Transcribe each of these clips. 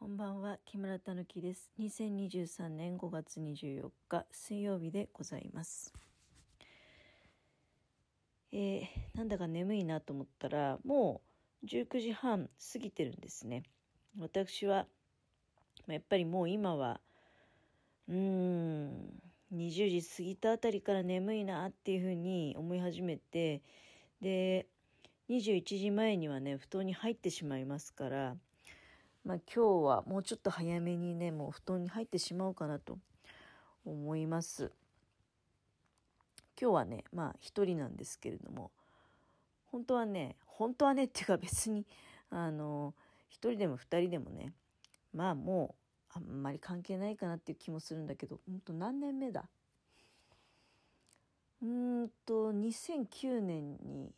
こんばんは、木村たぬきです。2023年5月24日水曜日でございます。えー、なんだか眠いなと思ったら、もう19時半過ぎてるんですね。私は、やっぱりもう今は、うーん、20時過ぎたあたりから眠いなっていうふうに思い始めて、で、21時前にはね、布団に入ってしまいますから、まあ、今日はもうちょっと早めにね、もう布団に入ってしまおうかなと思います。今日はね、まあ一人なんですけれども、本当はね、本当はねっていうか別に、あの、一人でも二人でもね、まあもうあんまり関係ないかなっていう気もするんだけど、うんと何年目だ？うんと、2009年に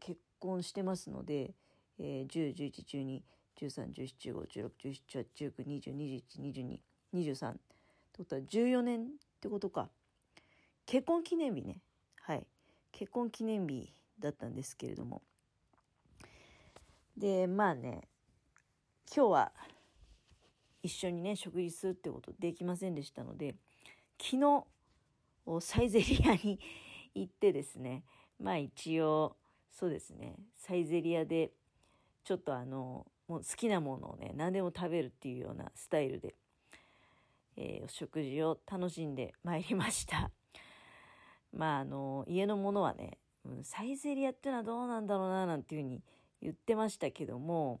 結婚してますので、えー、10、11、12、13、14、15、16、17、18、19、20、21、22、23。ってことは14年ってことか。結婚記念日ね。はい。結婚記念日だったんですけれども。で、まあね、今日は一緒にね、食事するってことできませんでしたので、昨日、サイゼリアに行ってですね、まあ一応、そうですね、サイゼリアで、ちょっとあの、もう好きなものをね、何でも食べるっていうようなスタイルで、えー、お食事を楽しんでまいりました。まあ、あの、家のものはね、サイゼリアっていうのはどうなんだろうな、なんていうふうに言ってましたけども、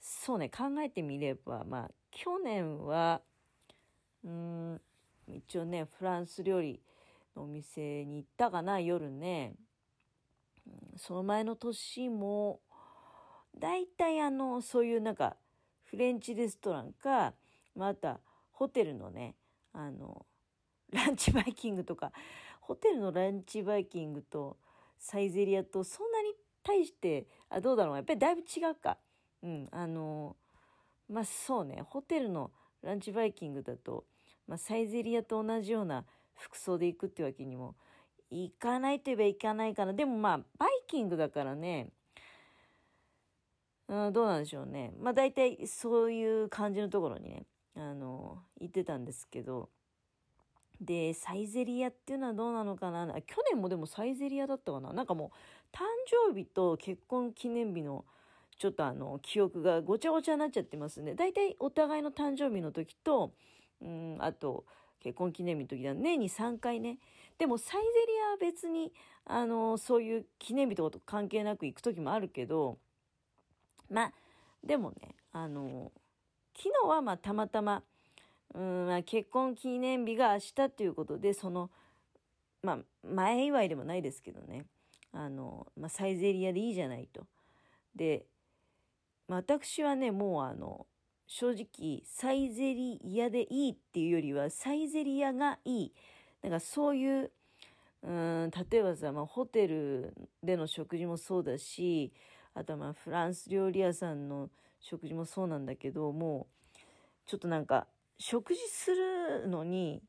そうね、考えてみれば、まあ、去年は、うん、一応ね、フランス料理のお店に行ったかな、夜ね。その前の年も、大体あの、そういうなんか、フレンチレストランか、また、ホテルのね、あの、ランチバイキングとか、ホテルのランチバイキングとサイゼリアとそんなに対して、あ、どうだろうやっぱりだいぶ違うか。うん、あの、まあそうね、ホテルのランチバイキングだと、まあサイゼリアと同じような服装で行くってわけにもいかないといえばいかないかな。でもまあ、バイキングだからね、うん、どうなんでしょうね。まあ大体そういう感じのところにね、あの、行ってたんですけど、で、サイゼリアっていうのはどうなのかな去年もでもサイゼリアだったかななんかもう、誕生日と結婚記念日のちょっとあの、記憶がごちゃごちゃになっちゃってますね。大体お互いの誕生日の時と、うん、あと、結婚記念日の時だ年に3回ね。でもサイゼリアは別に、あの、そういう記念日とかと関係なく行く時もあるけど、まあ、でもね、あの、昨日はまあたまたま、うん、まあ、結婚記念日が明日ということで、その、まあ、前祝いでもないですけどね、あの、まあ、サイゼリアでいいじゃないと。で、まあ、私はね、もうあの、正直、サイゼリアでいいっていうよりは、サイゼリアがいい。なんかそういう、うん、例えばさ、まあ、ホテルでの食事もそうだし、あとはまあ、フランス料理屋さんの食事もそうなんだけど、もう、ちょっとなんか、食事するのに、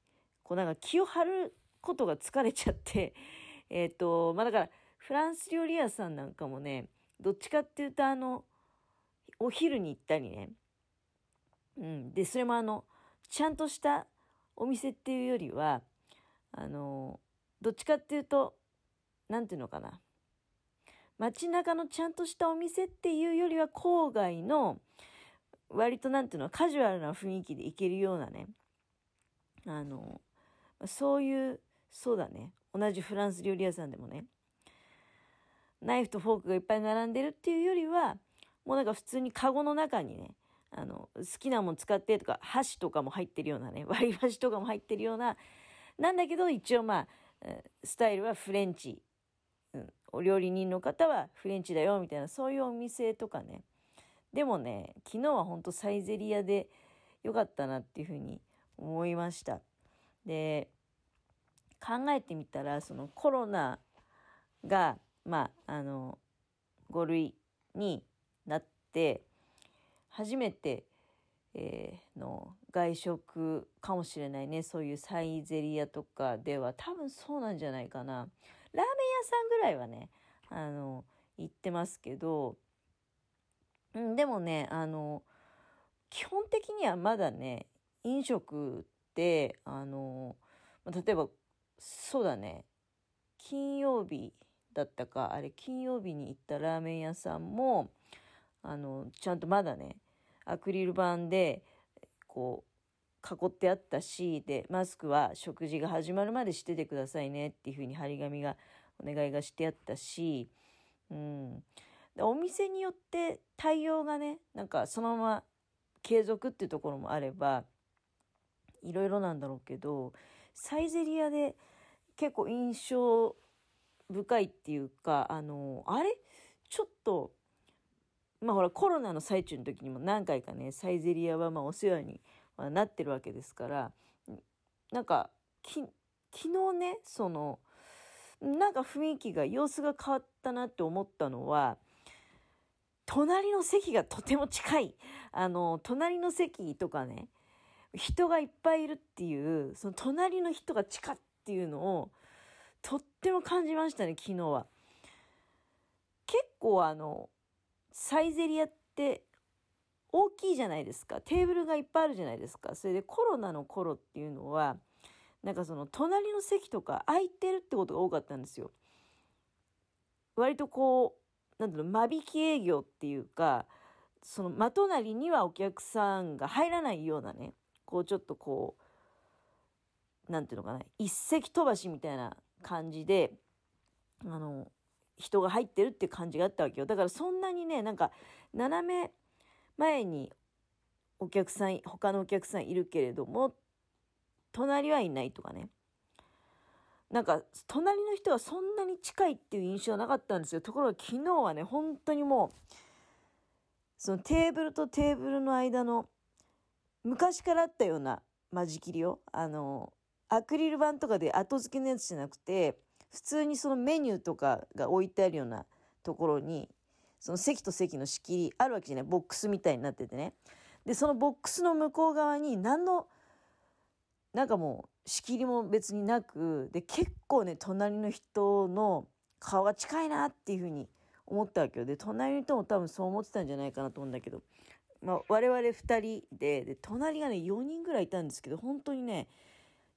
こうなんか気を張ることが疲れちゃって、えっ、ー、と、まあだから、フランス料理屋さんなんかもね、どっちかっていうとあの、お昼に行ったりね、うん、で、それもあの、ちゃんとしたお店っていうよりは、あの、どっちかっていうと、なんていうのかな。街中のちゃんとしたお店っていうよりは郊外の割となんていうのカジュアルな雰囲気で行けるようなねあのそういうそうだね同じフランス料理屋さんでもねナイフとフォークがいっぱい並んでるっていうよりはもうなんか普通にカゴの中にねあの好きなもの使ってとか箸とかも入ってるようなね割り箸とかも入ってるようななんだけど一応まあスタイルはフレンチ、お料理人の方はフレンチだよみたいなそういうお店とかね。でもね昨日は本当サイゼリアでよかったなっていうふうに思いました。で考えてみたらそのコロナがまああの5類になって初めて、えー、の外食かもしれないね。そういうサイゼリアとかでは多分そうなんじゃないかな。ラーメン屋さんぐらいはねあの行ってますけどうん、でもね、あの、基本的にはまだね、飲食って、あの、例えば、そうだね、金曜日だったか、あれ、金曜日に行ったラーメン屋さんも、あの、ちゃんとまだね、アクリル板で、こう、囲ってあったし、で、マスクは食事が始まるまでしててくださいねっていうふうに張り紙が、お願いがしてあったし、うん。お店によって対応がね、なんかそのまま継続っていうところもあれば、いろいろなんだろうけど、サイゼリアで結構印象深いっていうか、あの、あれ？ちょっと、まあほらコロナの最中の時にも何回かね、サイゼリアはまあお世話になってるわけですから、なんか、き、昨日ね、その、なんか雰囲気が、様子が変わったなって思ったのは、隣の席がとても近い。あの、隣の席とかね、人がいっぱいいるっていう、その隣の人が近っていうのを、とっても感じましたね、昨日は。結構あの、サイゼリアって大きいじゃないですか。テーブルがいっぱいあるじゃないですか。それでコロナの頃っていうのは、なんかその隣の席とか空いてるってことが多かったんですよ。割とこう、なんだろう、間引き営業っていうか、その真隣にはお客さんが入らないようなね、こうちょっとこう、なんていうのかな、一石飛ばしみたいな感じで、あの、人が入ってるって感じがあったわけよ。だからそんなにね、なんか、斜め前にお客さん、他のお客さんいるけれども、隣はいないとかね。なんか、隣の人はそんなに近いっていう印象はなかったんですよ。ところが昨日はね、本当にもう、そのテーブルとテーブルの間の、昔からあったような間仕切りを、あの、アクリル板とかで後付けのやつじゃなくて、普通にそのメニューとかが置いてあるようなところに、その席と席の仕切りあるわけじゃない。ボックスみたいになっててね。で、そのボックスの向こう側に何の、なんかもう、仕切りも別になく、で、結構ね、隣の人の顔が近いなっていうふうに思ったわけよ。で、隣の人も多分そう思ってたんじゃないかなと思うんだけど、まあ、我々2人で、で、隣がね、4人ぐらいいたんですけど、本当にね、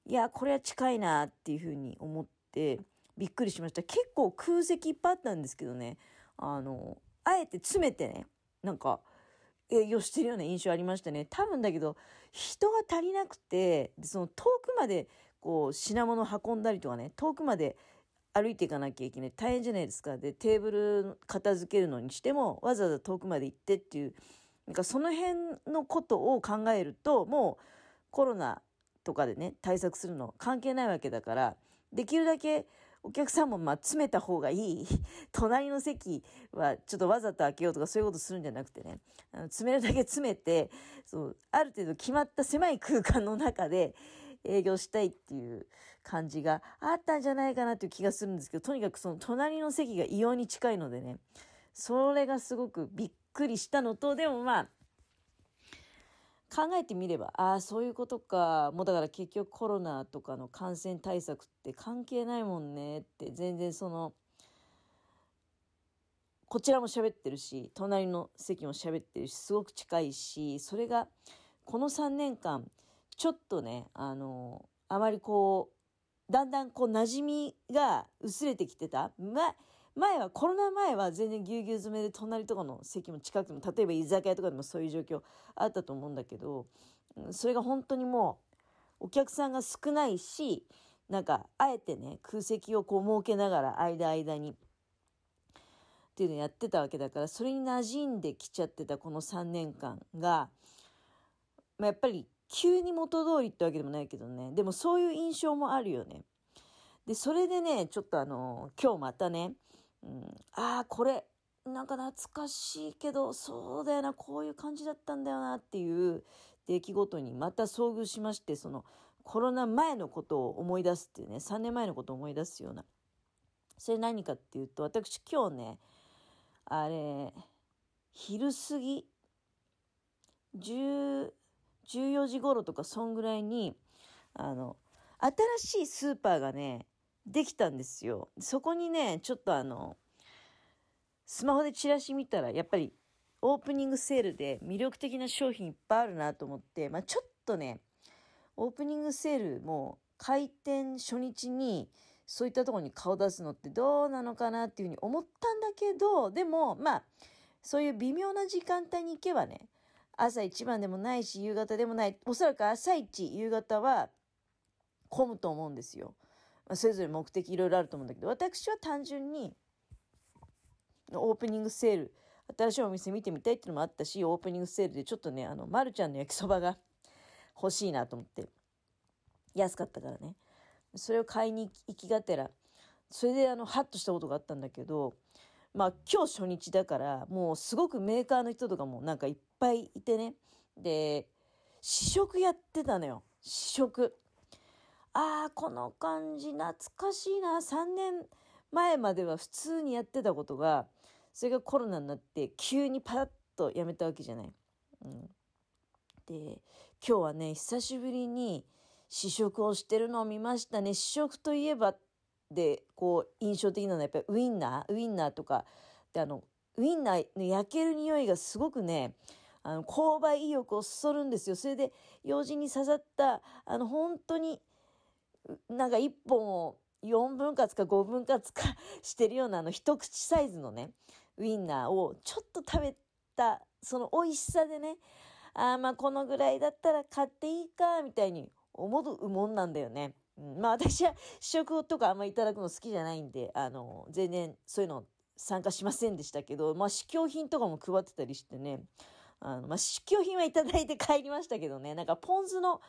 いや、これは近いなっていうふうに思って、びっくりしました。結構空席いっぱいあったんですけどね、あの、あえて詰めてね、なんか、営業してるような印象ありましたね。多分だけど、人が足りなくて、その遠くまでこう品物運んだりとかね、遠くまで歩いていかなきゃいけない。大変じゃないですか。で、テーブル片付けるのにしても、わざわざ遠くまで行ってっていう、なんかその辺のことを考えると、もうコロナとかでね、対策するの関係ないわけだから、できるだけお客さんもまあ詰めた方がいい。隣の席はちょっとわざと開けようとかそういうことするんじゃなくてね、あの詰めるだけ詰めて、そう、ある程度決まった狭い空間の中で営業したいっていう感じがあったんじゃないかなっていう気がするんですけど、とにかくその隣の席が異様に近いのでね、それがすごくびっくりしたのと、でもまあ、考えてみれば、ああ、そういうことか。もうだから結局コロナとかの感染対策って関係ないもんねって、全然その、こちらも喋ってるし、隣の席も喋ってるし、すごく近いし、それが、この3年間、ちょっとね、あの、あまりこう、だんだんこう馴染みが薄れてきてた。ま、前は、コロナ前は全然ぎゅうぎゅう詰めで隣とかの席も近くても、例えば居酒屋とかでもそういう状況あったと思うんだけど、それが本当にもう、お客さんが少ないし、なんか、あえてね、空席をこう設けながら、間間に、っていうのをやってたわけだから、それに馴染んできちゃってたこの3年間が、まあ、やっぱり急に元通りってわけでもないけどね、でもそういう印象もあるよね。で、それでね、ちょっとあの、今日またね、うん、ああ、これ、なんか懐かしいけど、そうだよな、こういう感じだったんだよなっていう出来事にまた遭遇しまして、そのコロナ前のことを思い出すっていうね、3年前のことを思い出すような。それ何かっていうと、私今日ね、あれ、昼過ぎ、10、14時頃とかそんぐらいに、あの、新しいスーパーがね、できたんですよ。そこにね、ちょっとあの、スマホでチラシ見たら、やっぱりオープニングセールで魅力的な商品いっぱいあるなと思って、まあ、ちょっとね、オープニングセールも開店初日にそういったところに顔出すのってどうなのかなっていうふうに思ったんだけど、でも、まあ、そういう微妙な時間帯に行けばね、朝一番でもないし、夕方でもない、おそらく朝一、夕方は混むと思うんですよ。まあ、それぞれ目的いろいろあると思うんだけど、私は単純に、オープニングセール、新しいお店見てみたいっていうのもあったし、オープニングセールでちょっとね、あの、まるちゃんの焼きそばが 欲しいなと思って。安かったからね。それを買いに行きがてら、それであの、ハッとしたことがあったんだけど、まあ今日初日だから、もうすごくメーカーの人とかもなんかいっぱいいてね。で、試食やってたのよ。試食。ああ、この感じ懐かしいな。3年前までは普通にやってたことが、それがコロナになって急にパラッとやめたわけじゃない。うん、で、今日はね、久しぶりに試食をしてるのを見ましたね。試食といえばで、こう、印象的なのはやっぱりウインナーウインナーとか、で、あの、ウインナーの焼ける匂いがすごくね、あの、購買意欲をそそるんですよ。それで、用心に刺さった、あの、本当に、なんか一本を4分割か5分割かしてるようなあの一口サイズのね、ウインナーをちょっと食べた、その美味しさでね、ああ、まあこのぐらいだったら買っていいか、みたいに思うもんなんだよね。まあ私は試食とかあんまいただくの好きじゃないんで、あの、全然そういうの参加しませんでしたけど、まあ試供品とかも配ってたりしてね、あの、まあ試供品はいただいて帰りましたけどね、なんかポン酢の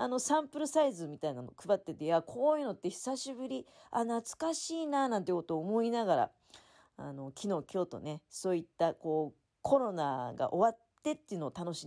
あのサンプルサイズみたいなの配ってて、いや、こういうのって久しぶり、あ、懐かしいな、なんてことを思いながら、あの、昨日、今日とね、そういったこう、コロナが終わってっていうのを楽しんで